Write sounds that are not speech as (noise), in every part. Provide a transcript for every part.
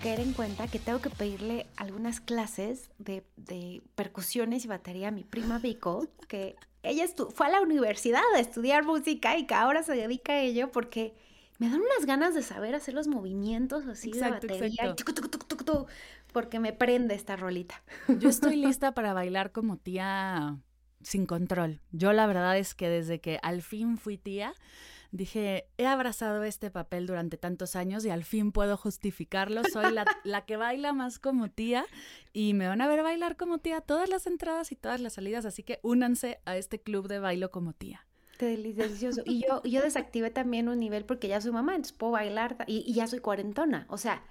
Caer en cuenta que tengo que pedirle algunas clases de, percusiones y batería a mi prima Vico, que ella fue a la universidad a estudiar música y que ahora se dedica a ello porque me dan unas ganas de saber hacer los movimientos así de batería. porque me prende esta rolita. Yo estoy (laughs) lista para bailar como tía sin control. Yo la verdad es que desde que al fin fui tía, dije, he abrazado este papel durante tantos años y al fin puedo justificarlo. Soy (laughs) la, que baila más como tía y me van a ver bailar como tía todas las entradas y todas las salidas, así que únanse a este club de bailo como tía. Qué delicioso. Y yo, yo desactivé también un nivel porque ya soy mamá, entonces puedo bailar y, y ya soy cuarentona. O sea,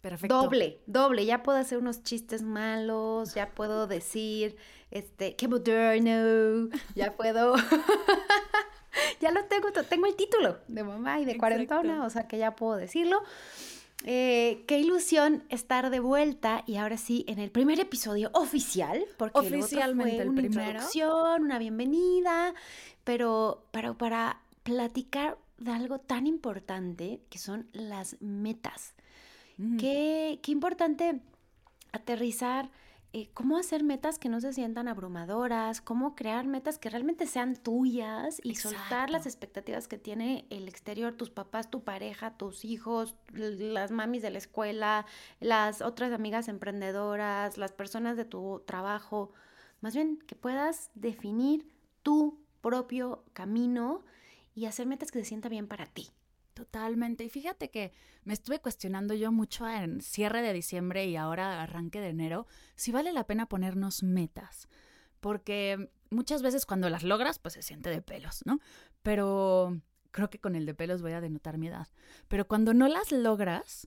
Perfecto. Doble, doble. Ya puedo hacer unos chistes malos, ya puedo decir, este, qué moderno, ya puedo (laughs) ya lo tengo, tengo el título de mamá y de cuarentona, o sea que ya puedo decirlo. Eh, qué ilusión estar de vuelta y ahora sí en el primer episodio oficial, porque oficialmente el una introducción, una bienvenida, pero, pero para platicar de algo tan importante que son las metas. qué, qué importante aterrizar eh, cómo hacer metas que no se sientan abrumadoras, cómo crear metas que realmente sean tuyas y soltar las expectativas que tiene el exterior, tus papás, tu pareja, tus hijos, las mamis de la escuela, las otras amigas emprendedoras, las personas de tu trabajo. Más bien que puedas definir tu propio camino y hacer metas que se sientan bien para ti. Totalmente. Y fíjate que me estuve cuestionando yo mucho en cierre de diciembre y ahora arranque de enero si vale la pena ponernos metas. Porque muchas veces cuando las logras, pues se siente de pelos, ¿no? Pero creo que con el de pelos voy a denotar mi edad. Pero cuando no las logras,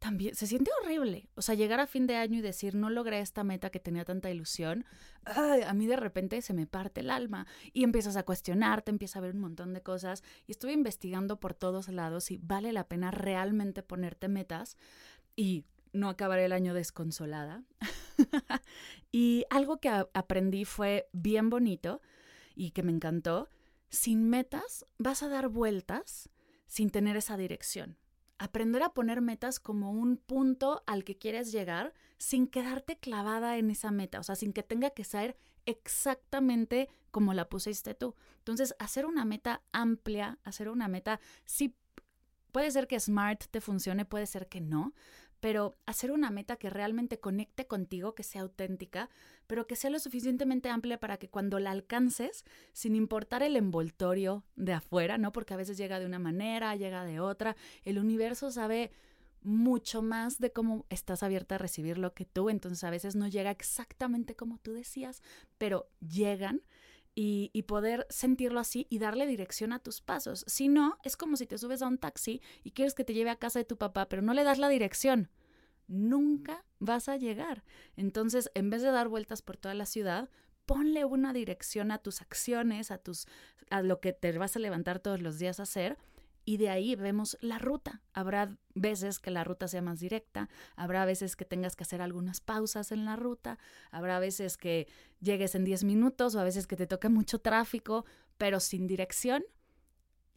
también se siente horrible. O sea, llegar a fin de año y decir, no logré esta meta que tenía tanta ilusión, a mí de repente se me parte el alma y empiezas a cuestionarte, empiezas a ver un montón de cosas y estuve investigando por todos lados si vale la pena realmente ponerte metas y no acabar el año desconsolada. (laughs) y algo que aprendí fue bien bonito y que me encantó. Sin metas vas a dar vueltas sin tener esa dirección aprender a poner metas como un punto al que quieres llegar sin quedarte clavada en esa meta, o sea, sin que tenga que ser exactamente como la pusiste tú. Entonces, hacer una meta amplia, hacer una meta, sí, puede ser que SMART te funcione, puede ser que no, pero hacer una meta que realmente conecte contigo, que sea auténtica, pero que sea lo suficientemente amplia para que cuando la alcances, sin importar el envoltorio de afuera, ¿no? Porque a veces llega de una manera, llega de otra, el universo sabe mucho más de cómo estás abierta a recibir lo que tú, entonces a veces no llega exactamente como tú decías, pero llegan y, y, poder sentirlo así y darle dirección a tus pasos. Si no, es como si te subes a un taxi y quieres que te lleve a casa de tu papá, pero no le das la dirección. Nunca vas a llegar. Entonces, en vez de dar vueltas por toda la ciudad, ponle una dirección a tus acciones, a tus a lo que te vas a levantar todos los días a hacer y de ahí vemos la ruta. Habrá veces que la ruta sea más directa, habrá veces que tengas que hacer algunas pausas en la ruta, habrá veces que llegues en 10 minutos o a veces que te toque mucho tráfico, pero sin dirección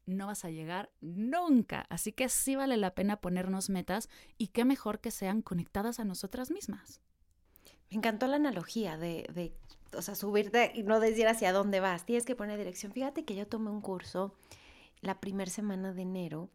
no vas a llegar nunca. Así que sí vale la pena ponernos metas y qué mejor que sean conectadas a nosotras mismas. Me encantó la analogía de, de o sea, subirte y no decir hacia dónde vas, tienes que poner dirección. Fíjate que yo tomé un curso la primera semana de enero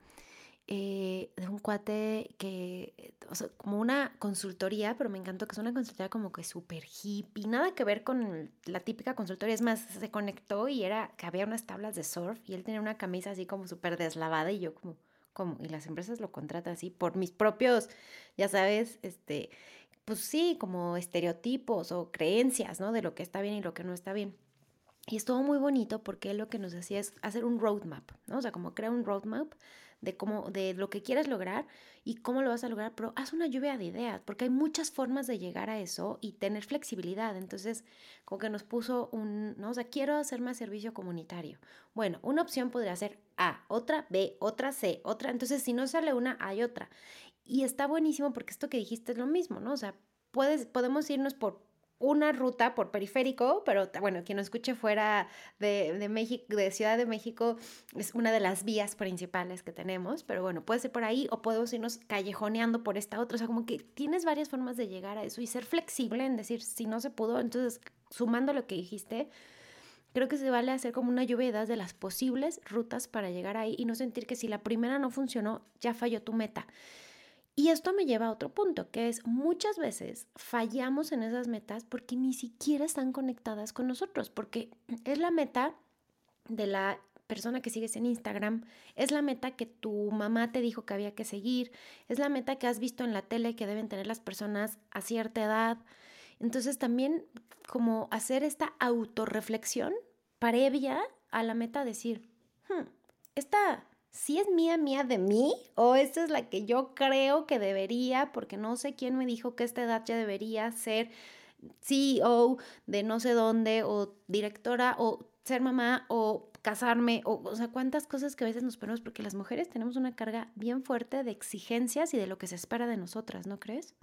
eh, de un cuate que, o sea, como una consultoría, pero me encantó que es una consultoría como que súper hippie, nada que ver con la típica consultoría, es más, se conectó y era que había unas tablas de surf y él tenía una camisa así como súper deslavada y yo como, ¿cómo? Y las empresas lo contratan así por mis propios, ya sabes, este, pues sí, como estereotipos o creencias, ¿no? De lo que está bien y lo que no está bien. Y estuvo muy bonito porque lo que nos decía es hacer un roadmap, ¿no? O sea, como crea un roadmap de cómo, de lo que quieres lograr y cómo lo vas a lograr, pero haz una lluvia de ideas, porque hay muchas formas de llegar a eso y tener flexibilidad. Entonces, como que nos puso un, ¿no? O sea, quiero hacer más servicio comunitario. Bueno, una opción podría ser A, otra B, otra C, otra. Entonces, si no sale una, hay otra. Y está buenísimo porque esto que dijiste es lo mismo, ¿no? O sea, puedes, podemos irnos por una ruta por periférico, pero bueno, quien nos escuche fuera de, México, de Ciudad de México, es una de las vías principales que tenemos, pero bueno, puede ser por ahí o podemos irnos callejoneando por esta otra, o sea, como que tienes varias formas de llegar a eso y ser flexible en decir, si no se pudo, entonces, sumando lo que dijiste, creo que se vale hacer como una lluvia de las posibles rutas para llegar ahí y no sentir que si la primera no funcionó, ya falló tu meta. Y esto me lleva a otro punto, que es muchas veces fallamos en esas metas porque ni siquiera están conectadas con nosotros, porque (clears throat) es la meta de la persona que sigues en Instagram, es la meta que tu mamá te dijo que había que seguir, es la meta que has visto en la tele que deben tener las personas a cierta edad. Entonces también como hacer esta autorreflexión previa a la meta, decir, hmm, esta si es mía, mía de mí, o esta es la que yo creo que debería, porque no sé quién me dijo que esta edad ya debería ser CEO de no sé dónde, o directora, o ser mamá, o casarme, o, o sea, cuántas cosas que a veces nos ponemos, porque las mujeres tenemos una carga bien fuerte de exigencias y de lo que se espera de nosotras, ¿no crees?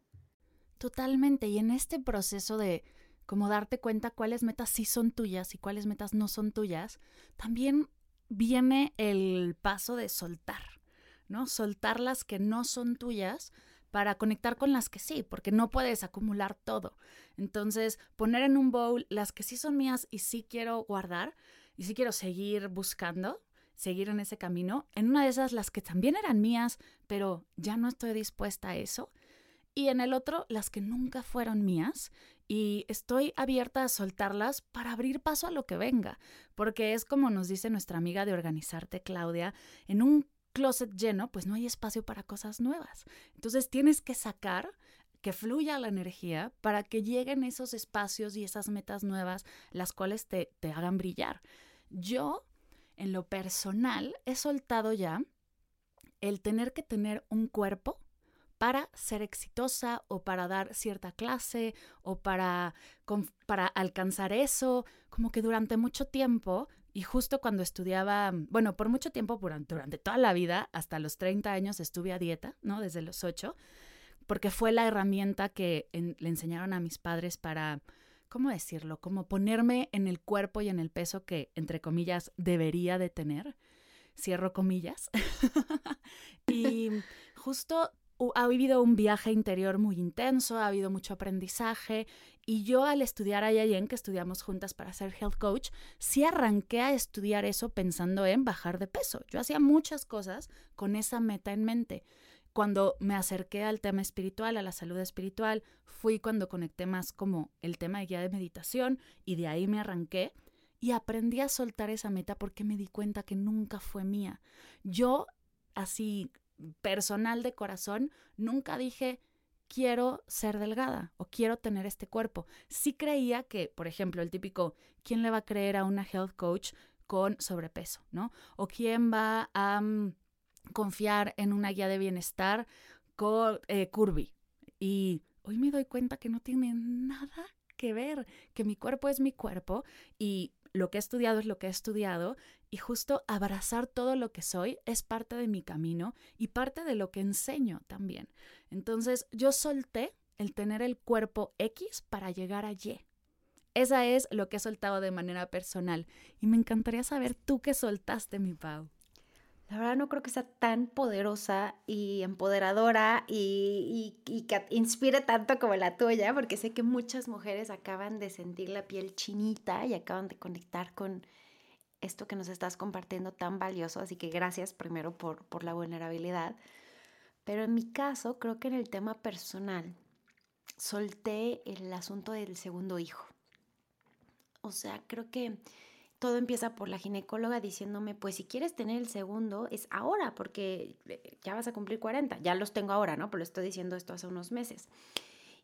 Totalmente, y en este proceso de como darte cuenta cuáles metas sí son tuyas y cuáles metas no son tuyas, también viene el paso de soltar, ¿no? Soltar las que no son tuyas para conectar con las que sí, porque no puedes acumular todo. Entonces, poner en un bowl las que sí son mías y sí quiero guardar y sí quiero seguir buscando, seguir en ese camino. En una de esas, las que también eran mías, pero ya no estoy dispuesta a eso. Y en el otro, las que nunca fueron mías y estoy abierta a soltarlas para abrir paso a lo que venga, porque es como nos dice nuestra amiga de organizarte, Claudia, en un closet lleno, pues no hay espacio para cosas nuevas. Entonces tienes que sacar que fluya la energía para que lleguen esos espacios y esas metas nuevas, las cuales te, te hagan brillar. Yo, en lo personal, he soltado ya el tener que tener un cuerpo para ser exitosa o para dar cierta clase o para, para alcanzar eso, como que durante mucho tiempo y justo cuando estudiaba, bueno, por mucho tiempo, durante, toda la vida, hasta los 30 años estuve a dieta, ¿no? Desde los 8, porque fue la herramienta que le enseñaron a mis padres para, ¿cómo decirlo? Como ponerme en el cuerpo y en el peso que, entre comillas, debería de tener. Cierro comillas. (laughs) y justo ha vivido un viaje interior muy intenso, ha habido mucho aprendizaje y yo al estudiar a Yayen, que estudiamos juntas para ser health coach, sí arranqué a estudiar eso pensando en bajar de peso. Yo hacía muchas cosas con esa meta en mente. Cuando me acerqué al tema espiritual, a la salud espiritual, fui cuando conecté más como el tema de guía de meditación y de ahí me arranqué y aprendí a soltar esa meta porque me di cuenta que nunca fue mía. Yo así personal de corazón, nunca dije quiero ser delgada o quiero tener este cuerpo. Sí creía que, por ejemplo, el típico, ¿quién le va a creer a una health coach con sobrepeso, ¿no? O quién va a mm, confiar en una guía de bienestar con eh, curvy. Y hoy me doy cuenta que no tiene nada que ver, que mi cuerpo es mi cuerpo y lo que he estudiado es lo que he estudiado y justo abrazar todo lo que soy es parte de mi camino y parte de lo que enseño también. Entonces yo solté el tener el cuerpo X para llegar a Y. Esa es lo que he soltado de manera personal y me encantaría saber tú qué soltaste, mi Pau. La verdad no creo que sea tan poderosa y empoderadora y, y, que inspire tanto como la tuya, porque sé que muchas mujeres acaban de sentir la piel chinita y acaban de conectar con esto que nos estás compartiendo tan valioso, así que gracias primero por, por la vulnerabilidad. Pero en mi caso, creo que en el tema personal, solté el asunto del segundo hijo. O sea, creo que todo empieza por la ginecóloga diciéndome, pues si quieres tener el segundo, es ahora, porque eh, ya vas a cumplir 40, ya los tengo ahora, ¿no? Pero estoy diciendo esto hace unos meses.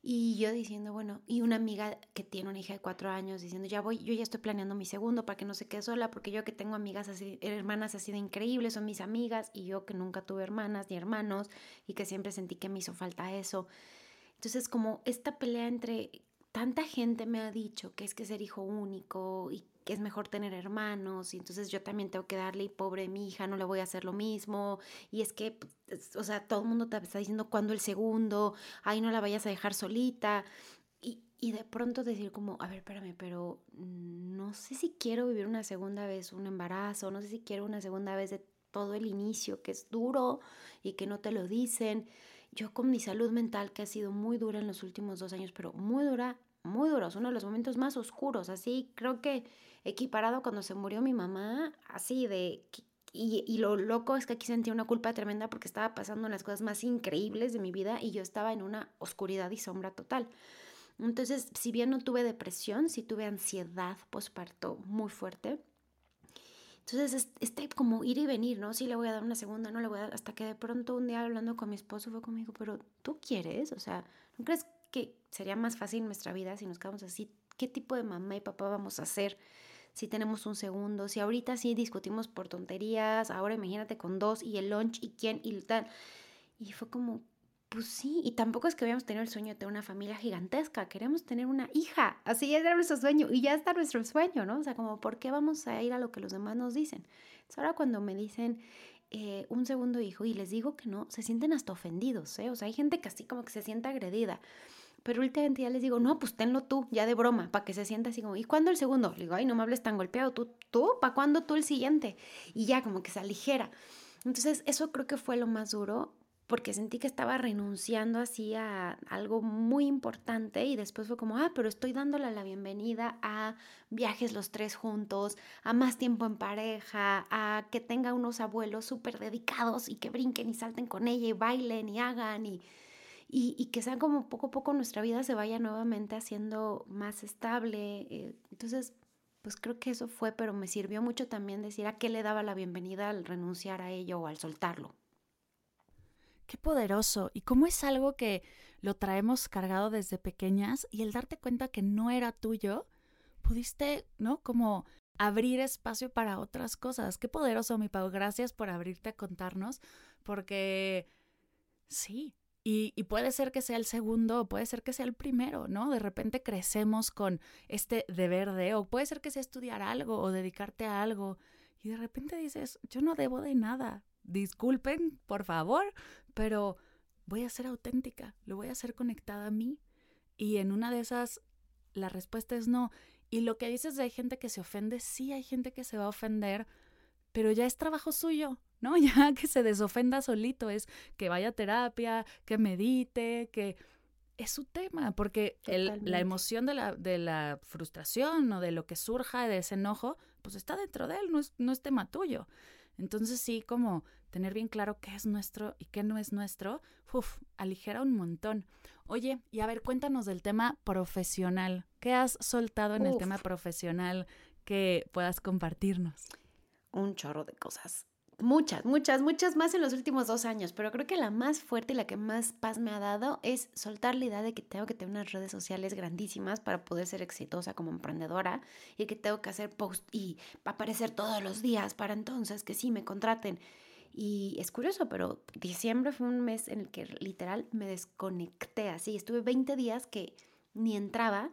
Y yo diciendo, bueno, y una amiga que tiene una hija de cuatro años diciendo, ya voy, yo ya estoy planeando mi segundo para que no se quede sola, porque yo que tengo amigas así, hermanas así de increíbles, son mis amigas, y yo que nunca tuve hermanas ni hermanos, y que siempre sentí que me hizo falta eso. Entonces, como esta pelea entre tanta gente me ha dicho que es que ser hijo único y que es mejor tener hermanos y entonces yo también tengo que darle y pobre mi hija no le voy a hacer lo mismo. Y es que pues, o sea todo el mundo te está diciendo cuándo el segundo ahí no la vayas a dejar solita. Y, y de pronto decir como a ver espérame pero no sé si quiero vivir una segunda vez un embarazo no sé si quiero una segunda vez de todo el inicio que es duro y que no te lo dicen yo con mi salud mental que ha sido muy dura en los últimos dos años pero muy dura muy duro, es uno de los momentos más oscuros, así creo que equiparado cuando se murió mi mamá, así de... Y, y, lo loco es que aquí sentí una culpa tremenda porque estaba pasando las cosas más increíbles de mi vida y yo estaba en una oscuridad y sombra total. Entonces, si bien no tuve depresión, sí tuve ansiedad posparto muy fuerte. Entonces, este como ir y venir, ¿no? Sí le voy a dar una segunda, no le voy a dar, hasta que de pronto un día hablando con mi esposo fue conmigo, pero tú quieres, o sea, ¿no crees que sería más fácil nuestra vida si nos quedamos así? ¿Qué tipo de mamá y papá vamos a ser? si tenemos un segundo, si ahorita sí discutimos por tonterías, ahora imagínate con dos y el lunch y quién y tal. Y fue como, pues sí, y tampoco es que habíamos tenido el sueño de tener una familia gigantesca, queremos tener una hija, así era nuestro sueño y ya está nuestro sueño, ¿no? O sea, como, ¿por qué vamos a ir a lo que los demás nos dicen? Entonces, ahora cuando me dicen eh, un segundo hijo y les digo que no, se sienten hasta ofendidos, ¿eh? O sea, hay gente que así como que se siente agredida. Pero últimamente ya les digo, no, pues tenlo tú, ya de broma, para que se sienta así como, ¿y cuándo el segundo? Le digo, ay, no me hables tan golpeado, tú, tú, ¿para cuándo tú el siguiente? Y ya como que se aligera. Entonces, eso creo que fue lo más duro, porque sentí que estaba renunciando así a algo muy importante y después fue como, ah, pero estoy dándole la bienvenida a viajes los tres juntos, a más tiempo en pareja, a que tenga unos abuelos súper dedicados y que brinquen y salten con ella y bailen y hagan y y, que sea como poco a poco nuestra vida se vaya nuevamente haciendo más estable. Eh, entonces, pues creo que eso fue, pero me sirvió mucho también decir a qué le daba la bienvenida al renunciar a ello o al soltarlo. Qué poderoso. Y cómo es algo que lo traemos cargado desde pequeñas y el darte cuenta que no era tuyo, pudiste, ¿no? Como abrir espacio para otras cosas. Qué poderoso, mi Pau. Gracias por abrirte a contarnos, porque sí, y, puede ser que sea el segundo puede ser que sea el primero, ¿no? De repente crecemos con este deber de, o puede ser que sea estudiar algo o dedicarte a algo, y de repente dices, yo no debo de nada, disculpen, por favor, pero voy a ser auténtica, lo voy a hacer conectada a mí. Y en una de esas, la respuesta es no. Y lo que dices de hay gente que se ofende, sí hay gente que se va a ofender, pero ya es trabajo suyo, ¿no? (laughs) Ya que se desofenda solito, es que vaya a terapia, que medite, que es su tema, porque la emoción de la, de la frustración o de lo que surja de ese enojo, pues está dentro de él, no es, no es tema tuyo. Entonces sí, como tener bien claro qué es nuestro y qué no es nuestro, uf, aligera un montón. Oye, y a ver, cuéntanos del tema profesional. ¿Qué has soltado en el tema profesional que puedas compartirnos? Un chorro de cosas muchas, muchas, muchas más en los últimos dos años, pero creo que la más fuerte y la que más paz me ha dado es soltar la idea de que tengo que tener unas redes sociales grandísimas para poder ser exitosa como emprendedora y que tengo que hacer post y aparecer todos los días para entonces que sí me contraten. Y es curioso, pero diciembre fue un mes en el que literal me desconecté así. Estuve 20 días que ni entraba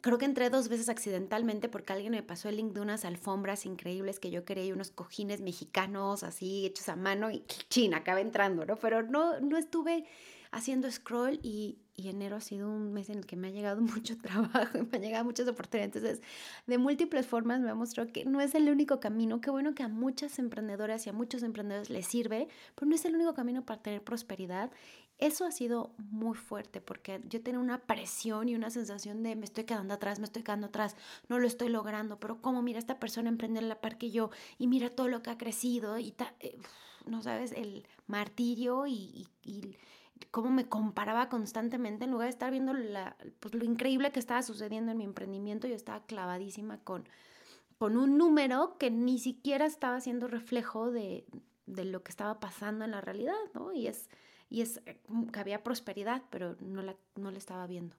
Creo que entré dos veces accidentalmente porque alguien me pasó el link de unas alfombras increíbles que yo quería y unos cojines mexicanos así hechos a mano y (laughs) chin, acabé entrando, ¿no? Pero no, no estuve haciendo scroll y, y, enero ha sido un mes en el que me ha llegado (laughs) mucho trabajo y me han llegado muchas oportunidades. Entonces, de múltiples formas me ha mostrado que no es el único camino. Qué bueno que a muchas emprendedoras y a muchos emprendedores les sirve, pero no es el único camino para tener prosperidad Eso ha sido muy fuerte porque yo tenía una presión y una sensación de me estoy quedando atrás, me estoy quedando atrás, no lo estoy logrando, pero cómo mira esta persona emprender la par que yo y mira todo lo que ha crecido y eh, no sabes, el martirio y, cómo me comparaba constantemente en lugar de estar viendo la, pues, lo increíble que estaba sucediendo en mi emprendimiento, yo estaba clavadísima con, con un número que ni siquiera estaba siendo reflejo de, de lo que estaba pasando en la realidad, ¿no? Y es y es eh, que había prosperidad, pero no la, no la estaba viendo.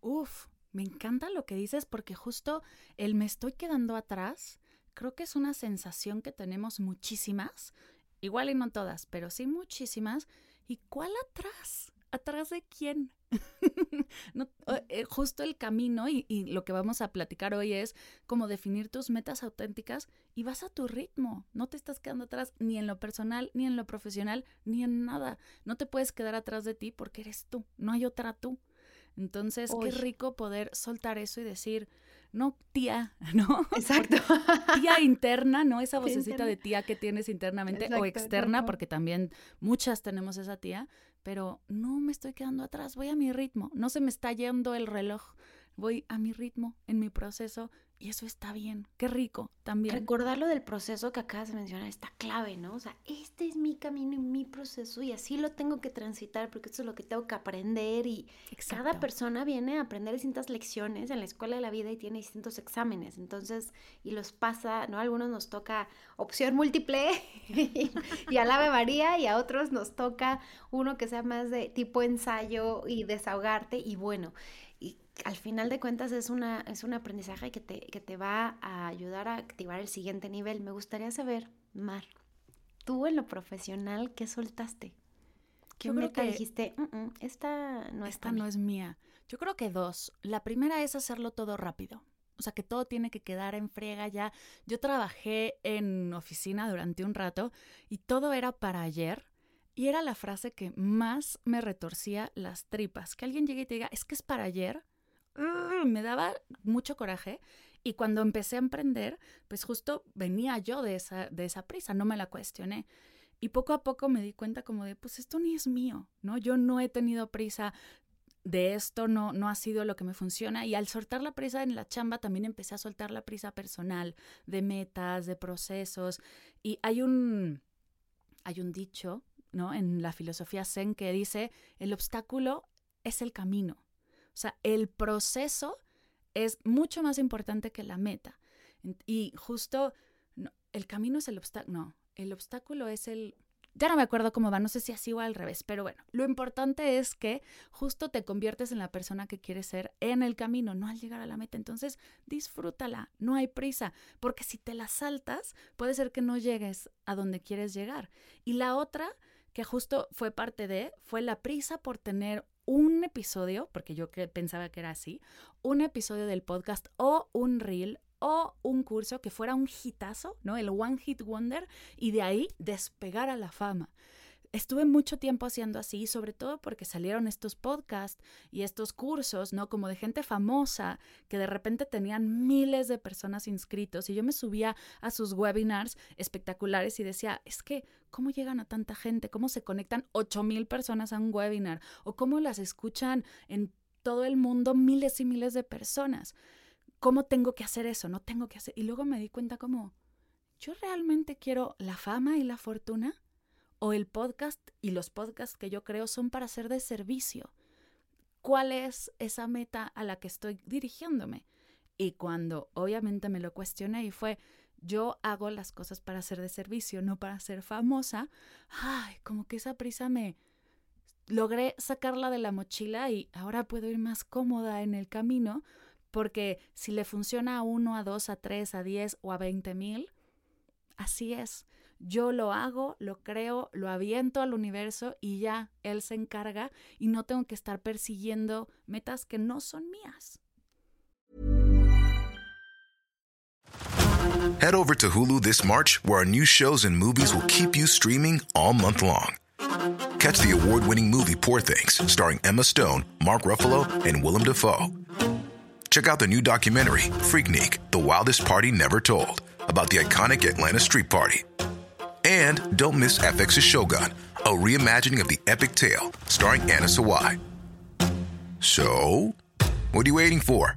Uf, me encanta lo que dices porque justo el me estoy quedando atrás, creo que es una sensación que tenemos muchísimas, igual y no todas, pero sí muchísimas. ¿Y cuál atrás? ¿Atrás de quién? (laughs) no, eh, justo el camino y, y, lo que vamos a platicar hoy es cómo definir tus metas auténticas y vas a tu ritmo. No te estás quedando atrás ni en lo personal, ni en lo profesional, ni en nada. No te puedes quedar atrás de ti porque eres tú, no hay otra tú. Entonces, qué rico poder soltar eso y decir, no tía, (laughs) ¿no? Exacto. tía (laughs) interna, ¿no? Esa vocecita de tía que tienes internamente o externa, porque también muchas tenemos esa tía, pero no me estoy quedando atrás, voy a mi ritmo, no se me está yendo el reloj, voy a mi ritmo, en mi proceso, y eso está bien, qué rico también. Recordar lo del proceso que acabas de mencionar está clave, ¿no? O sea, este es mi camino y mi proceso y así lo tengo que transitar porque esto es lo que tengo que aprender y cada persona viene a aprender distintas lecciones en la escuela de la vida y tiene distintos exámenes, entonces, y los pasa, ¿no? A algunos nos toca opción múltiple (laughs) y a la María y a otros nos toca uno que sea más de tipo ensayo y desahogarte y bueno, al final de cuentas es, una, es un aprendizaje que te, que te va a ayudar a activar el siguiente nivel. Me gustaría saber, Mar, tú en lo profesional, ¿qué soltaste? ¿Qué meta dijiste? Mm, mm, esta no, esta no es mía. Yo creo que dos. La primera es hacerlo todo rápido. O sea, que todo tiene que quedar en friega ya. Yo trabajé en oficina durante un rato y todo era para ayer. Y era la frase que más me retorcía las tripas. Que alguien llegue y te diga, es que es para ayer me daba mucho coraje. Y cuando empecé a emprender, pues justo venía yo de esa, de esa prisa, no me la cuestioné. Y poco a poco me di cuenta como de, pues esto ni es mío, ¿no? Yo no he tenido prisa de esto, no, no ha sido lo que me funciona. Y al soltar la prisa en la chamba, también empecé a soltar la prisa personal, de metas, de procesos. Y hay un, hay un dicho, ¿no? En la filosofía zen que dice, el obstáculo es el camino. O sea, el proceso es mucho más importante que la meta. Y justo el camino es el obstáculo. No, el obstáculo es el... Ya no me acuerdo cómo va, no sé si así o al revés, pero bueno, lo importante es que justo te conviertes en la persona que quieres ser en el camino, no al llegar a la meta. Entonces, disfrútala, no hay prisa, porque si te la saltas, puede ser que no llegues a donde quieres llegar. Y la otra, que justo fue parte de, fue la prisa por tener un episodio, porque yo pensaba que era así, un episodio del podcast o un reel o un curso que fuera un hitazo, ¿no? El One Hit Wonder y de ahí despegar a la fama estuve mucho tiempo haciendo así, sobre todo porque salieron estos podcasts y estos cursos, ¿no? Como de gente famosa que de repente tenían miles de personas inscritos y yo me subía a sus webinars espectaculares y decía, es que, ¿cómo llegan a tanta gente? ¿Cómo se conectan ocho mil personas a un webinar? ¿O cómo las escuchan en todo el mundo miles y miles de personas? ¿Cómo tengo que hacer eso? No tengo que hacer. Y luego me di cuenta como, ¿yo realmente quiero la fama y la fortuna? O el podcast y los podcasts que yo creo son para ser de servicio. ¿Cuál es esa meta a la que estoy dirigiéndome? Y cuando obviamente me lo cuestioné y fue, yo hago las cosas para ser de servicio, no para ser famosa, ay, como que esa prisa me logré sacarla de la mochila y ahora puedo ir más cómoda en el camino, porque si le funciona a uno, a dos, a tres, a diez o a veinte mil, así es. Yo lo hago, lo creo, lo aviento al universo y ya él se encarga y no tengo que estar persiguiendo metas que no son mías. Head over to Hulu this March, where our new shows and movies will keep you streaming all month long. Catch the award-winning movie Poor Things, starring Emma Stone, Mark Ruffalo, and Willem Dafoe. Check out the new documentary, Freaknik: The Wildest Party Never Told, about the iconic Atlanta Street Party. And don't miss FX's Shogun, a reimagining of the epic tale starring Anna Sawai. So, what are you waiting for?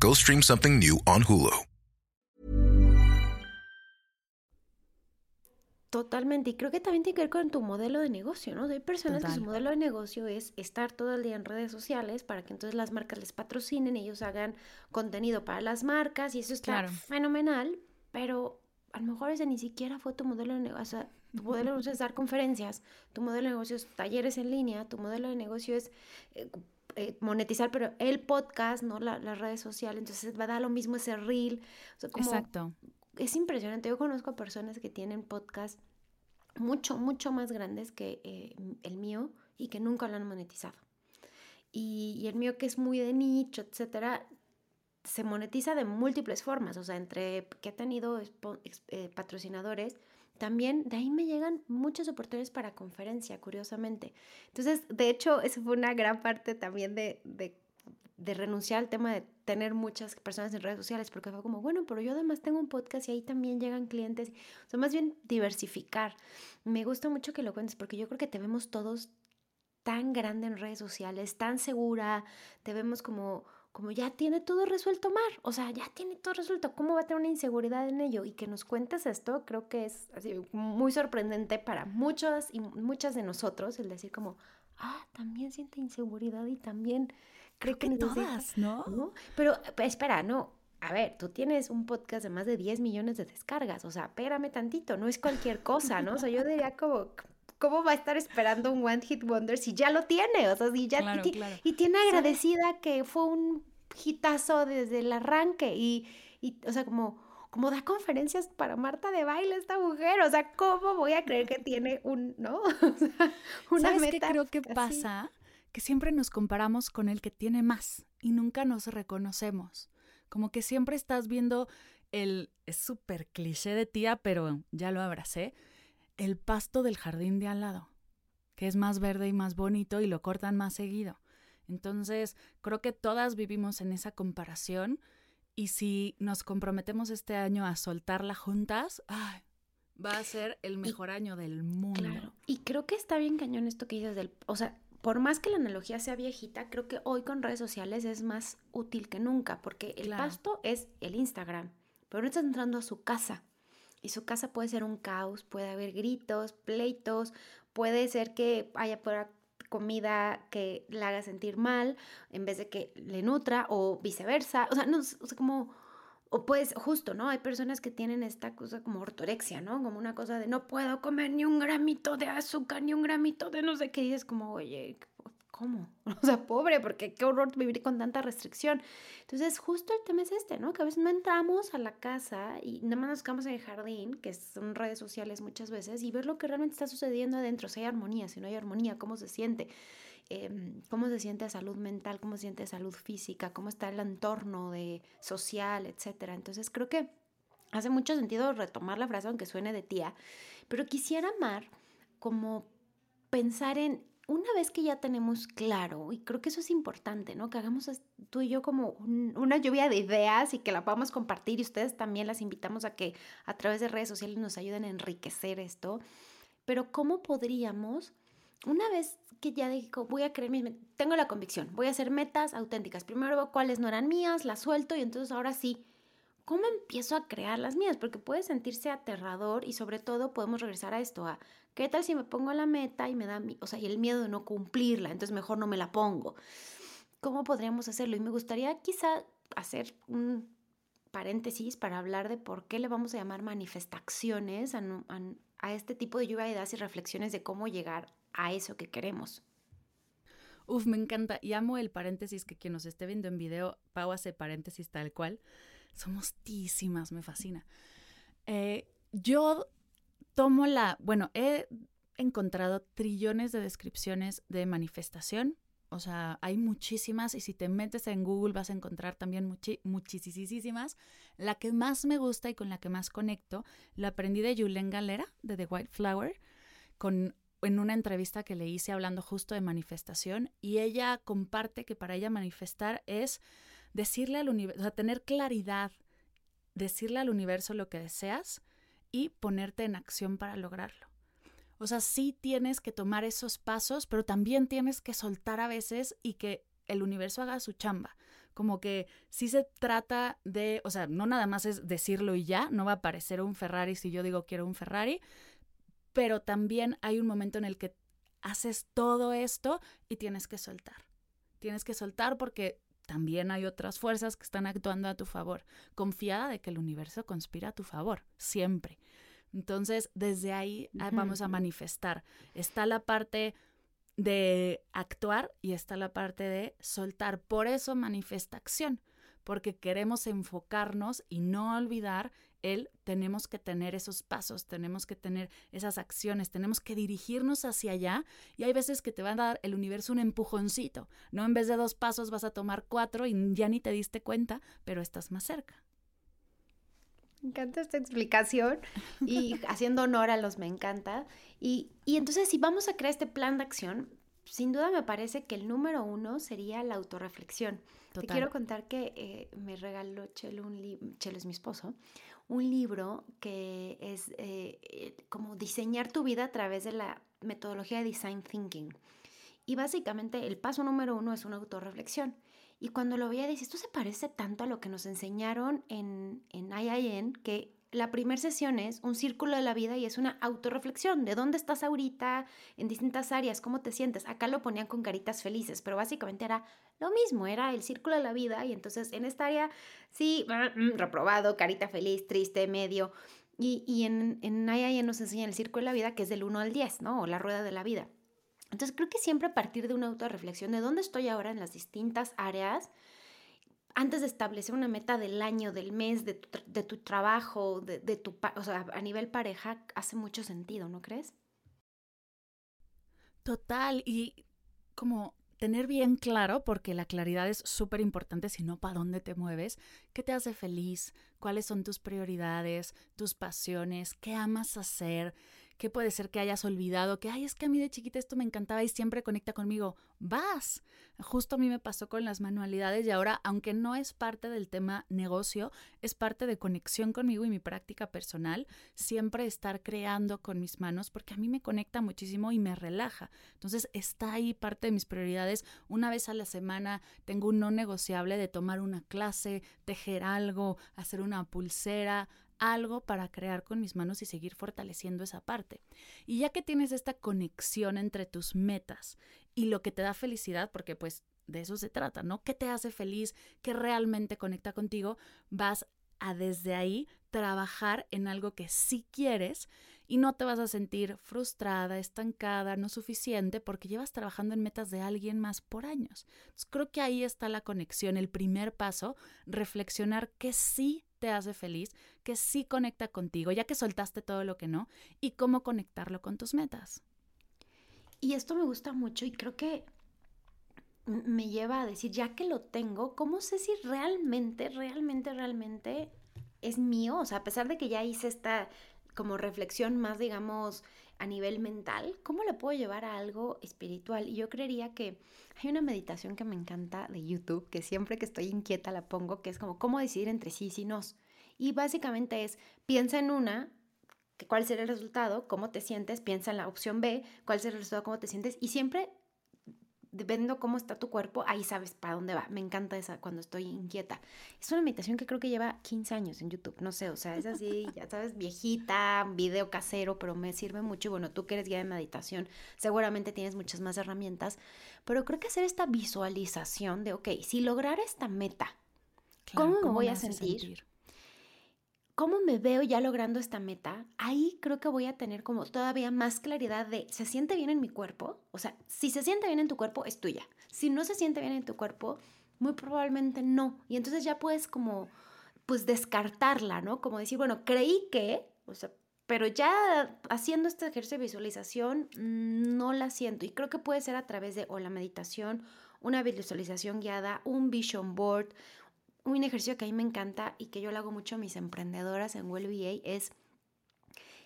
Go stream something new on Hulu. Totalmente, y creo que también tiene que ver con tu modelo de negocio, ¿no? Hay personas que su modelo de negocio es estar todo el día en redes sociales para que entonces las marcas les patrocinen, ellos hagan contenido para las marcas y eso está fenomenal, pero a lo mejor ese ni siquiera fue tu modelo de negocio. O sea, tu modelo de negocio es dar conferencias, tu modelo de negocio es talleres en línea, tu modelo de negocio es eh, eh, monetizar, pero el podcast, no la, las redes sociales. Entonces va a dar lo mismo ese reel. Exacto. Es impresionante. Yo conozco a personas que tienen podcasts mucho, mucho más grandes que eh, el mío y que nunca lo han monetizado. Y, y, el mío que es muy de nicho, etcétera, se monetiza de múltiples formas, o sea, entre que ha tenido eh, patrocinadores, también de ahí me llegan muchas oportunidades para conferencia, curiosamente. Entonces, de hecho, eso fue una gran parte también de, de, de, renunciar al tema de tener muchas personas en redes sociales, porque fue como, bueno, pero yo además tengo un podcast y ahí también llegan clientes. O sea, más bien diversificar. Me gusta mucho que lo cuentes, porque yo creo que te vemos todos tan grande en redes sociales, tan segura, te vemos como como ya tiene todo resuelto Mar, o sea, ya tiene todo resuelto, ¿cómo va a tener una inseguridad en ello? Y que nos cuentes esto, creo que es así, muy sorprendente para muchos y muchas de nosotros, el decir como, ah, también siente inseguridad y también cree que, todas, ¿no? Pero espera, no, a ver, tú tienes un podcast de más de 10 millones de descargas, o sea, espérame tantito, no es cualquier cosa, ¿no? O sea, yo diría como, ¿cómo va a estar esperando un One Hit Wonder si ya lo tiene? O sea, si ya y, tiene agradecida que fue un hitazo desde el arranque y, y, o sea, como, como da conferencias para Marta de baile esta mujer, o sea, ¿cómo voy a creer que tiene un, no? (laughs) O sea, una ¿Sabes qué creo que pasa? Que siempre nos comparamos con el que tiene más y nunca nos reconocemos. Como que siempre estás viendo el, es súper cliché de tía, pero ya lo abracé, el pasto del jardín de al lado, que es más verde y más bonito y lo cortan más seguido. Entonces, creo que todas vivimos en esa comparación y si nos comprometemos este año a soltarla juntas, va a ser el mejor año del mundo. Claro. Y creo que está bien cañón esto que dices del, o sea, por más que la analogía sea viejita, creo que hoy con redes sociales es más útil que nunca, porque el pasto es el Instagram, pero no estás entrando a su casa. Y su casa puede ser un caos, puede haber gritos, pleitos, puede ser que haya por comida que la haga sentir mal en vez de que le nutra o viceversa. O sea, no, o como, o pues justo, ¿no? Hay personas que tienen esta cosa como ortorexia, ¿no? Como una cosa de no puedo comer ni un gramito de azúcar, ni un gramito de no sé qué. Y es como, oye, ¿cómo? (laughs) O sea, pobre, porque qué horror vivir con tanta restricción. Entonces, justo el tema es este, ¿no? Que a veces no entramos a la casa y nada más nos quedamos en el jardín, que son redes sociales muchas veces, y ver lo que realmente está sucediendo adentro, si hay armonía, si no hay armonía, cómo se siente. Em, cómo se siente salud mental, cómo se siente salud física, cómo está el entorno de social, etcétera. Entonces creo que hace mucho sentido retomar la frase aunque suene de tía, pero quisiera amar como pensar en una vez que ya tenemos claro, y creo que eso es importante, ¿no? Que hagamos tú y yo como una lluvia de ideas y que la podamos compartir y ustedes también las invitamos a que a través de redes sociales nos ayuden a enriquecer esto. Pero ¿cómo podríamos, una vez que ya digo, voy a creer tengo la convicción, voy a hacer metas auténticas. Primero cuáles no eran mías, las suelto y entonces ahora sí, ¿cómo empiezo a crear las mías? Porque puede sentirse aterrador y sobre todo podemos regresar a esto, a ¿Qué tal si me pongo la meta y me da, o sea, y el miedo de no cumplirla, entonces mejor no me la pongo? ¿Cómo podríamos hacerlo? Y me gustaría quizá hacer un paréntesis para hablar de por qué le vamos a llamar manifestaciones a, a, este tipo de lluvia de ideas y reflexiones de cómo llegar a eso que queremos. Uf, me encanta y amo el paréntesis que quien nos esté viendo en video, Pau hace paréntesis tal cual. Somos tísimas, me fascina. Eh, yo tomo la, bueno, he encontrado trillones de descripciones de manifestación, o sea, hay muchísimas y si te metes en Google vas a encontrar también muchísimas. La que más me gusta y con la que más conecto, la aprendí de Julen Galera, de The White Flower, con, en una entrevista que le hice hablando justo de manifestación y ella comparte que para ella manifestar es decirle al universo, o sea, tener claridad, decirle al universo lo que deseas y ponerte en acción para lograrlo. O sea, sí tienes que tomar esos pasos, pero también tienes que soltar a veces y que el universo haga su chamba. Como que sí se trata de, o sea, no nada más es decirlo y ya, no va a aparecer un Ferrari si yo digo quiero un Ferrari, pero también hay un momento en el que haces todo esto y tienes que soltar. Tienes que soltar porque también hay otras fuerzas que están actuando a tu favor. Confiada de que el universo conspira a tu favor, siempre. Entonces, desde ahí ah, vamos a manifestar. Está la parte de actuar y está la parte de soltar. Por eso manifiesta acción, porque queremos enfocarnos y no olvidar el tenemos que tener esos pasos, tenemos que tener esas acciones, tenemos que dirigirnos hacia allá y hay veces que te va a dar el universo un empujoncito, no en vez de dos pasos vas a tomar cuatro y ya ni te diste cuenta, pero estás más cerca. Me encanta esta explicación y (laughs) haciendo honor a los me encanta. Y, entonces si vamos a crear este plan de acción, sin duda me parece que el número uno sería la autorreflexión. Te quiero contar que eh, me regaló Chelo, un Chelo es mi esposo, un libro que es eh, eh, como diseñar tu vida a través de la metodología de Design Thinking. Y básicamente el paso número uno es una autorreflexión. Y cuando lo veía, dices, esto se parece tanto a lo que nos enseñaron en, en IIN, que la primera sesión es un círculo de la vida y es una autorreflexión de dónde estás ahorita, en distintas áreas, cómo te sientes. Acá lo ponían con caritas felices, pero básicamente era lo mismo, era el círculo de la vida y entonces en esta área sí, mm, reprobado, carita feliz, triste, medio. Y, y en, en IIN nos enseñan el círculo de la vida que es del 1 al 10, ¿no? O la rueda de la vida. Entonces creo que siempre a partir de una autorreflexión de dónde estoy ahora en las distintas áreas, antes de establecer una meta del año, del mes, de tu, trabajo, de, de, tu, o sea, a nivel pareja, hace mucho sentido, ¿no crees? Total, y como tener bien claro, porque la claridad es súper importante, si no, ¿para dónde te mueves? ¿Qué te hace feliz? ¿Cuáles son tus prioridades, tus pasiones? ¿Qué amas hacer? ¿Qué puede ser que hayas olvidado? Que, ay, es que a mí de chiquita esto me encantaba y siempre conecta conmigo. Vas. Justo a mí me pasó con las manualidades y ahora, aunque no es parte del tema negocio, es parte de conexión conmigo y mi práctica personal, siempre estar creando con mis manos porque a mí me conecta muchísimo y me relaja. Entonces está ahí parte de mis prioridades. Una vez a la semana tengo un no negociable de tomar una clase, tejer algo, hacer una pulsera, algo para crear con mis manos y seguir fortaleciendo esa parte. Y ya que tienes esta conexión entre tus metas y lo que te da felicidad, porque pues de eso se trata, ¿no? ¿Qué te hace feliz? ¿Qué realmente conecta contigo? Vas a desde ahí trabajar en algo que sí quieres y no te vas a sentir frustrada, estancada, no suficiente porque llevas trabajando en metas de alguien más por años. creo que ahí está la conexión, el primer paso, reflexionar qué sí te hace feliz, que sí conecta contigo, ya que soltaste todo lo que no, y cómo conectarlo con tus metas. Y esto me gusta mucho y creo que me lleva a decir, ya que lo tengo, ¿cómo sé si realmente, realmente, realmente es mío? O sea, a pesar de que ya hice esta como reflexión más, digamos, a nivel mental, ¿cómo le puedo llevar a algo espiritual? Y yo creería que hay una meditación que me encanta de YouTube, que siempre que estoy inquieta la pongo, que es como cómo decidir entre sí y sí no. Y básicamente es, piensa en una, cuál será el resultado, cómo te sientes, piensa en la opción B, cuál será el resultado, cómo te sientes, y siempre dependiendo cómo está tu cuerpo, ahí sabes para dónde va. Me encanta esa cuando estoy inquieta. Es una meditación que creo que lleva 15 años en YouTube, no sé, o sea, es así, (laughs) ya sabes, viejita, video casero, pero me sirve mucho. Y bueno, tú que eres guía de meditación, seguramente tienes muchas más herramientas, pero creo que hacer esta visualización de, ok, si lograr esta meta, ¿cómo, me voy a sentir? Cómo me veo ya logrando esta meta, ahí creo que voy a tener como todavía más claridad de, ¿se siente bien en mi cuerpo? O sea, si se siente bien en tu cuerpo, es tuya. Si no se siente bien en tu cuerpo, muy probablemente no. Y entonces ya puedes como, pues descartarla, ¿no? Como decir, bueno, creí que, o sea, pero ya haciendo este ejercicio de visualización, mm, no la siento. Y creo que puede ser a través de o la meditación, una visualización guiada, un vision board, un ejercicio que a mí me encanta y que yo lo hago mucho a mis emprendedoras en WellBA es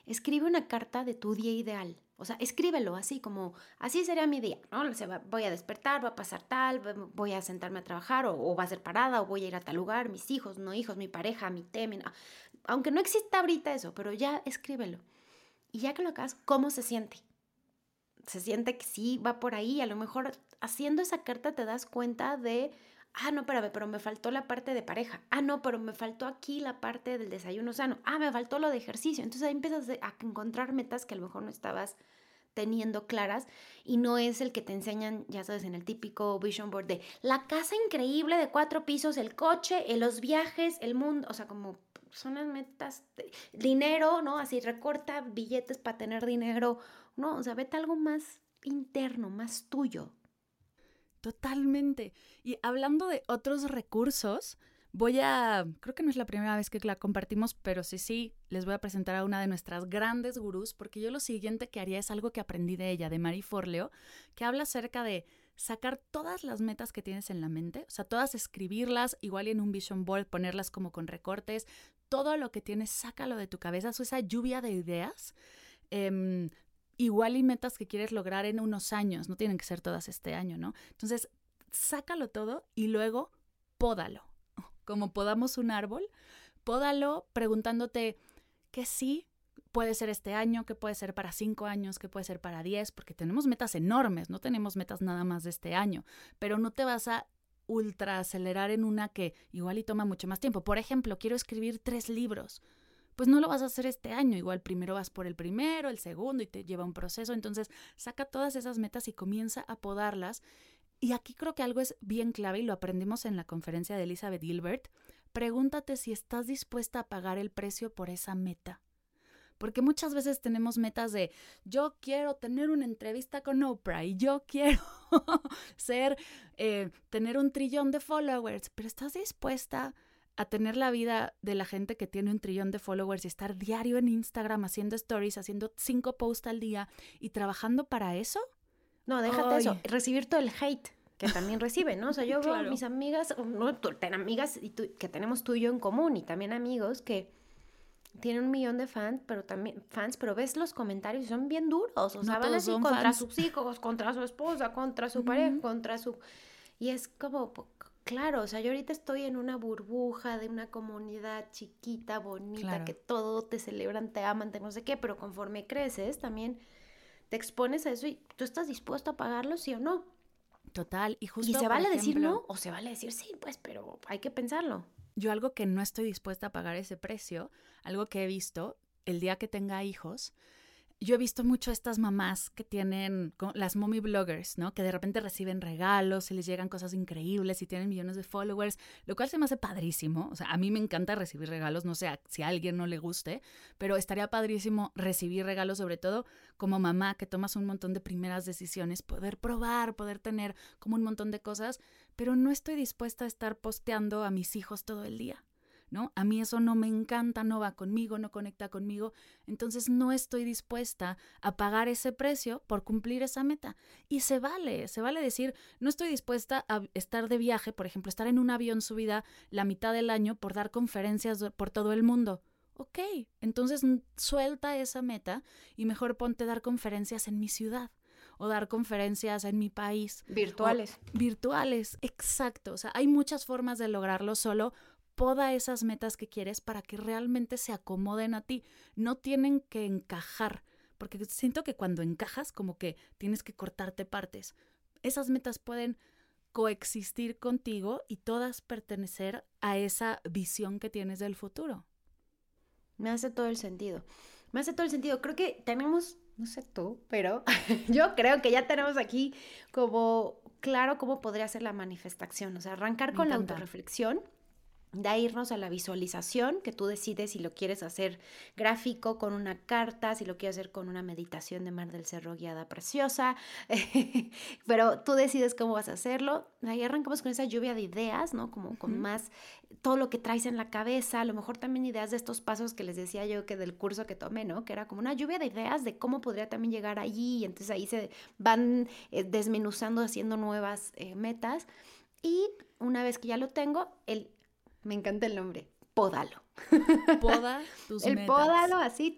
escribe una carta de tu día ideal. O sea, escríbelo así como, así sería mi día, ¿no? voy a despertar, va a pasar tal, voy a sentarme a trabajar o, va a ser parada o voy a ir a tal lugar, mis hijos, no hijos, mi pareja, mi tema. Aunque no exista ahorita eso, pero ya escríbelo. y ya que lo acabas, ¿cómo se siente? Se siente que sí va por ahí, a lo mejor haciendo esa carta te das cuenta de, ah, no, espérame, pero me faltó la parte de pareja, ah, no, pero me faltó aquí la parte del desayuno sano, ah, me faltó lo de ejercicio, entonces ahí empiezas a encontrar metas que a lo mejor no estabas teniendo claras y no es el que te enseñan, ya sabes, en el típico vision board de la casa increíble de cuatro pisos, el coche, los viajes, el mundo, o sea, como son las metas, dinero, ¿no? Así recorta billetes para tener dinero, ¿no? O sea, vete algo más interno, más tuyo. Totalmente. Y hablando de otros recursos, voy a, creo que no es la primera vez que la compartimos, pero sí, sí, les voy a presentar a una de nuestras grandes gurús, porque yo lo siguiente que haría es algo que aprendí de ella, de Marie Forleo, que habla acerca de sacar todas las metas que tienes en la mente, o sea, todas escribirlas, igual en un vision board, ponerlas como con recortes, todo lo que tienes, sácalo de tu cabeza, o esa lluvia de ideas. Em, igual y metas que quieres lograr en unos años, no tienen que ser todas este año, ¿no? Entonces, sácalo todo y luego pódalo. (laughs) Como podamos un árbol, pódalo preguntándote qué sí puede ser este año, qué puede ser para cinco años, qué puede ser para diez, porque tenemos metas enormes, no tenemos metas nada más de este año, pero no te vas a ultra acelerar en una que igual y toma mucho más tiempo. Por ejemplo, quiero escribir tres libros. Pues no lo vas a hacer este año, igual primero vas por el primero, el segundo y te lleva un proceso. Entonces, saca todas esas metas y comienza a podarlas. Y aquí creo que algo es bien clave y lo aprendimos en la conferencia de Elizabeth Gilbert. Pregúntate si estás dispuesta a pagar el precio por esa meta. Porque muchas veces tenemos metas de yo quiero tener una entrevista con Oprah y yo quiero (laughs) ser, eh, tener un trillón de followers, pero ¿estás dispuesta a tener la vida de la gente que tiene un trillón de followers y estar diario en Instagram haciendo stories, haciendo cinco posts al día y trabajando para eso? No, déjate eso, recibir todo el hate que también reciben, ¿no? O sea, (laughs) yo veo a mis amigas, no, ten amigas que tenemos tú y yo en común y también amigos que tiene un millón de fans, pero también fans, pero ves los comentarios y son bien duros, o sea, van así contra sus hijos, contra su esposa, contra su (laughs) pareja, contra su y es como claro, o sea, yo ahorita estoy en una burbuja de una comunidad chiquita, bonita, que todo te celebran, te aman, te no sé qué, pero conforme creces también te expones a eso y tú estás dispuesto a pagarlo, sí o no. Total, y justo Y se vale decir no o se vale decir sí, pues, pero hay que pensarlo. Yo algo que no estoy dispuesta a pagar ese precio, algo que he visto, el día que tenga hijos, yo he visto mucho a estas mamás que tienen las mommy bloggers, ¿no? Que de repente reciben regalos y les llegan cosas increíbles y tienen millones de followers, lo cual se me hace padrísimo. O sea, a mí me encanta recibir regalos, no sé si a alguien no le guste, pero estaría padrísimo recibir regalos, sobre todo como mamá que tomas un montón de primeras decisiones, poder probar, poder tener como un montón de cosas, pero no estoy dispuesta a estar posteando a mis hijos todo el día. ¿No? A mí eso no me encanta, no va conmigo, no conecta conmigo, entonces no estoy dispuesta a pagar ese precio por cumplir esa meta. Y se vale, se vale decir, no estoy dispuesta a estar de viaje, por ejemplo, estar en un avión subida la mitad del año por dar conferencias por todo el mundo. Ok, entonces suelta esa meta y mejor ponte a dar conferencias en mi ciudad o dar conferencias en mi país. Virtuales. virtuales, exacto. O sea, hay muchas formas de lograrlo solo poda esas metas que quieres para que realmente se acomoden a ti. No tienen que encajar, porque siento que cuando encajas como que tienes que cortarte partes. Esas metas pueden coexistir contigo y todas pertenecer a esa visión que tienes del futuro. Me hace todo el sentido. Me hace todo el sentido. Creo que tenemos, no sé tú, pero (laughs) yo creo que ya tenemos aquí como claro cómo podría ser la manifestación. O sea, arrancar con la autorreflexión de irnos a la visualización, que tú decides si lo quieres hacer gráfico con una carta, si lo quieres hacer con una meditación de Mar del Cerro guiada preciosa, (laughs) pero tú decides cómo vas a hacerlo. Ahí arrancamos con esa lluvia de ideas, ¿no? Como con más todo lo que traes en la cabeza, a lo mejor también ideas de estos pasos que les decía yo que del curso que tomé, ¿no? Que era como una lluvia de ideas de cómo podría también llegar allí, y entonces ahí se van eh, desmenuzando, haciendo nuevas eh, metas. Y una vez que ya lo tengo, el me encanta el nombre. Pódalo. (laughs) Poda tus El pódalo, así,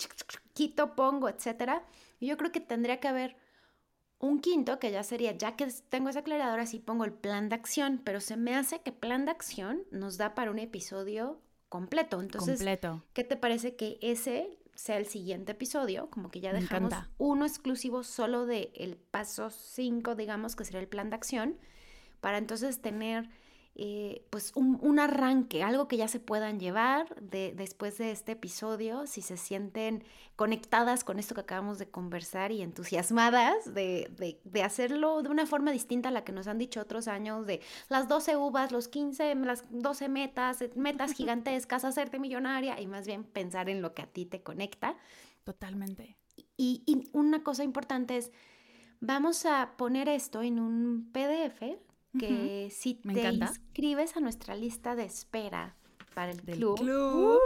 quito, pongo, etcétera. Yo creo que tendría que haber un quinto que ya sería, ya que tengo esa aclaradora, sí pongo el plan de acción, pero se me hace que plan de acción nos da para un episodio completo. Entonces, completo. ¿qué te parece que ese sea el siguiente episodio, como que ya dejamos uno exclusivo solo de el paso 5, digamos, que sería el plan de acción, para entonces tener eh, pues un, arranque, algo que ya se puedan llevar de, después de este episodio, si se sienten conectadas con esto que acabamos de conversar y entusiasmadas de, de, hacerlo de una forma distinta a la que nos han dicho otros años, de las 12 uvas, los 15, las 12 metas, eh, metas (laughs) gigantescas, hacerte millonaria y más bien pensar en lo que a ti te conecta. Totalmente. Y, y una cosa importante es, vamos a poner esto en un PDF que si te inscribes a nuestra lista de espera para el club. Uh.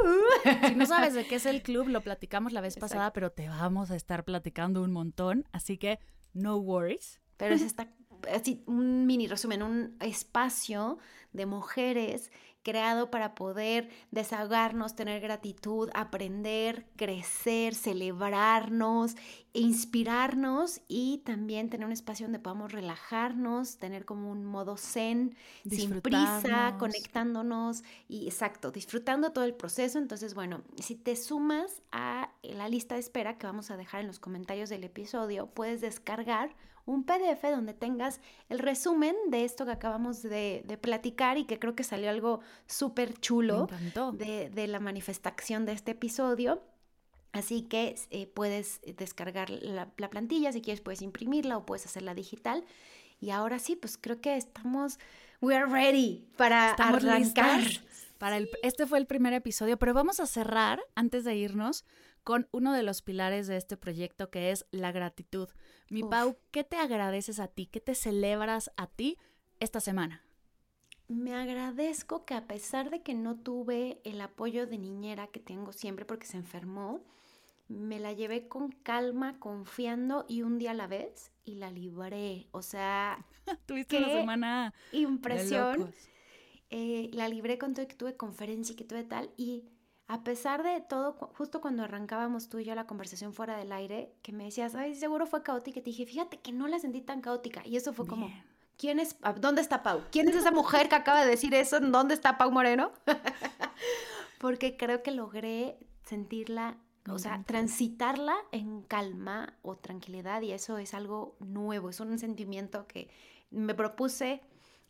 si no sabes de qué es el club, lo platicamos la vez pasada, pero te vamos a estar platicando un montón, así que no worries. Pero es (laughs) esta, así, un mini resumen, un espacio de mujeres creado para poder desahogarnos, tener gratitud, aprender, crecer, celebrarnos, inspirarnos y también tener un espacio donde podamos relajarnos, tener como un modo zen, sin prisa, conectándonos y exacto, disfrutando todo el proceso. Entonces, bueno, si te sumas a la lista de espera que vamos a dejar en los comentarios del episodio, puedes descargar un PDF donde tengas el resumen de esto que acabamos de, platicar y que creo que salió algo súper chulo de, la manifestación de este episodio. Así que eh, puedes descargar la, plantilla, si quieres puedes imprimirla o puedes hacerla digital. Y ahora sí, pues creo que estamos, we are ready para arrancar. Para el, este fue el primer episodio, pero vamos a cerrar antes de irnos con uno de los pilares de este proyecto que es la gratitud. Mi Pau, ¿qué te agradeces a ti? ¿Qué te celebras a ti esta semana? Me agradezco que a pesar de que no tuve el apoyo de niñera que tengo siempre porque se enfermó, me la llevé con calma, confiando y un día a la vez y la libré. O sea, (laughs) tuviste una semana impresión. Eh, la libré con todo que tuve conferencia y que tuve tal y a pesar de todo, justo cuando arrancábamos tú y yo la conversación fuera del aire, que me decías, ay, seguro fue caótica, te dije, fíjate que no la sentí tan caótica. Y eso fue como, ¿quién es, dónde está Pau? ¿Quién es esa mujer que acaba de decir eso? ¿Dónde está Pau Moreno? (laughs) Porque creo que logré sentirla, o sea, transitarla en calma o tranquilidad y eso es algo nuevo, es un sentimiento que me propuse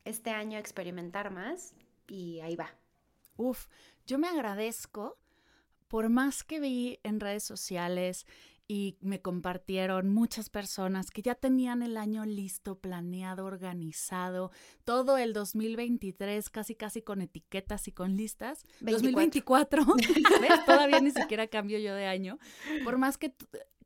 este año experimentar más y ahí va. Uf, yo me agradezco por más que vi en redes sociales y me compartieron muchas personas que ya tenían el año listo, planeado, organizado, todo el 2023 casi casi con etiquetas y con listas. 2024, todavía ni (laughs) siquiera cambio yo de año. Por más que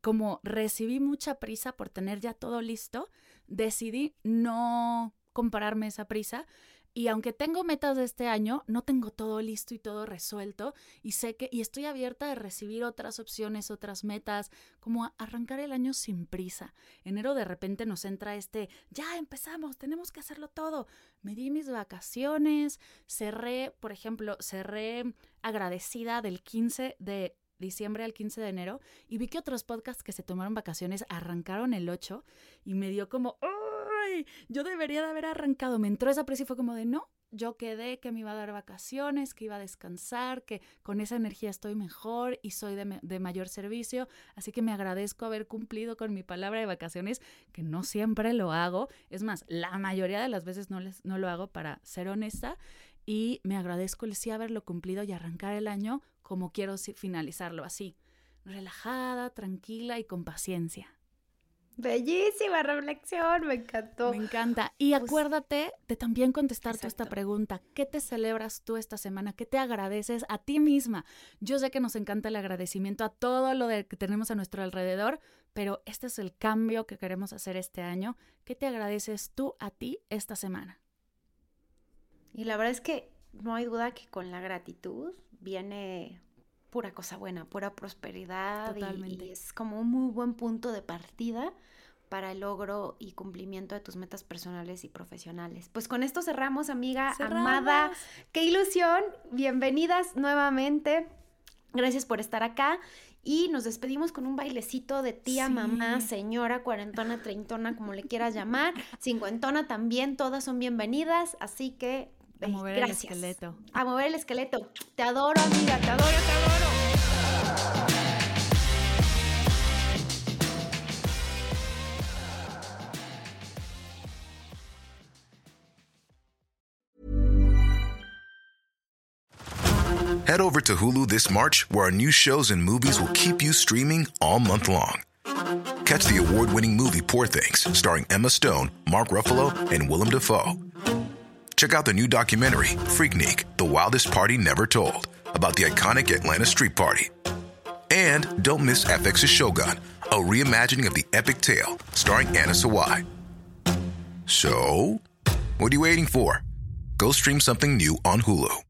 como recibí mucha prisa por tener ya todo listo, decidí no compararme esa prisa y aunque tengo metas de este año, no tengo todo listo y todo resuelto y sé que y estoy abierta a recibir otras opciones, otras metas, como arrancar el año sin prisa. Enero de repente nos entra este, ya empezamos, tenemos que hacerlo todo. Me di mis vacaciones, cerré, por ejemplo, cerré agradecida del 15 de diciembre al 15 de enero y vi que otros podcasts que se tomaron vacaciones arrancaron el 8 y me dio como, yo debería de haber arrancado. Me entró esa presa y fue como de, no, yo quedé que me iba a dar vacaciones, que iba a descansar, que con esa energía estoy mejor y soy de, mayor servicio. Así que me agradezco haber cumplido con mi palabra de vacaciones, que no siempre lo hago. Es más, la mayoría de las veces no, no lo hago para ser honesta. Y me agradezco el sí haberlo cumplido y arrancar el año como quiero finalizarlo así. Relajada, tranquila y con paciencia. Bellísima reflexión, me encantó. Me encanta. Y pues acuérdate de también contestarte esta pregunta. ¿Qué te celebras tú esta semana? ¿Qué te agradeces a ti misma? Yo sé que nos encanta el agradecimiento a todo lo que tenemos a nuestro alrededor, pero este es el cambio que queremos hacer este año. ¿Qué te agradeces tú a ti esta semana? Y la verdad es que no hay duda que con la gratitud viene pura cosa buena, pura prosperidad y, es como un muy buen punto de partida para el logro y cumplimiento de tus metas personales y profesionales. Pues con esto cerramos, amiga amada. Qué ilusión. Bienvenidas nuevamente. Gracias por estar acá. Y nos despedimos con un bailecito de tía, mamá, señora, cuarentona, treintona, como le quieras llamar. (laughs) Cincuentona también, todas son bienvenidas. Así que A mover Gracias. el esqueleto. A mover el esqueleto. Te adoro, amiga, te adoro, te adoro. Head over to Hulu this March, where our new shows and movies will keep you streaming all month long. Catch the award winning movie Poor Things, starring Emma Stone, Mark Ruffalo, and Willem Dafoe. Check out the new documentary, Freaknik The Wildest Party Never Told, about the iconic Atlanta Street Party. And don't miss FX's Shogun, a reimagining of the epic tale, starring Anna Sawai. So, what are you waiting for? Go stream something new on Hulu.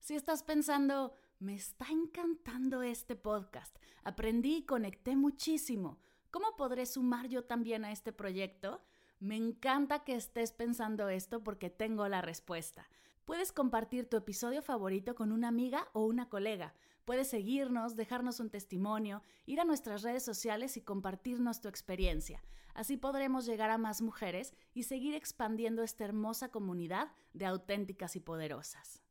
Si estás pensando, me está encantando este podcast, aprendí y conecté muchísimo, ¿cómo podré sumar yo también a este proyecto? Me encanta que estés pensando esto porque tengo la respuesta. Puedes compartir tu episodio favorito con una amiga o una colega. Puedes seguirnos, dejarnos un testimonio, ir a nuestras redes sociales y compartirnos tu experiencia. Así podremos llegar a más mujeres y seguir expandiendo esta hermosa comunidad de auténticas y poderosas.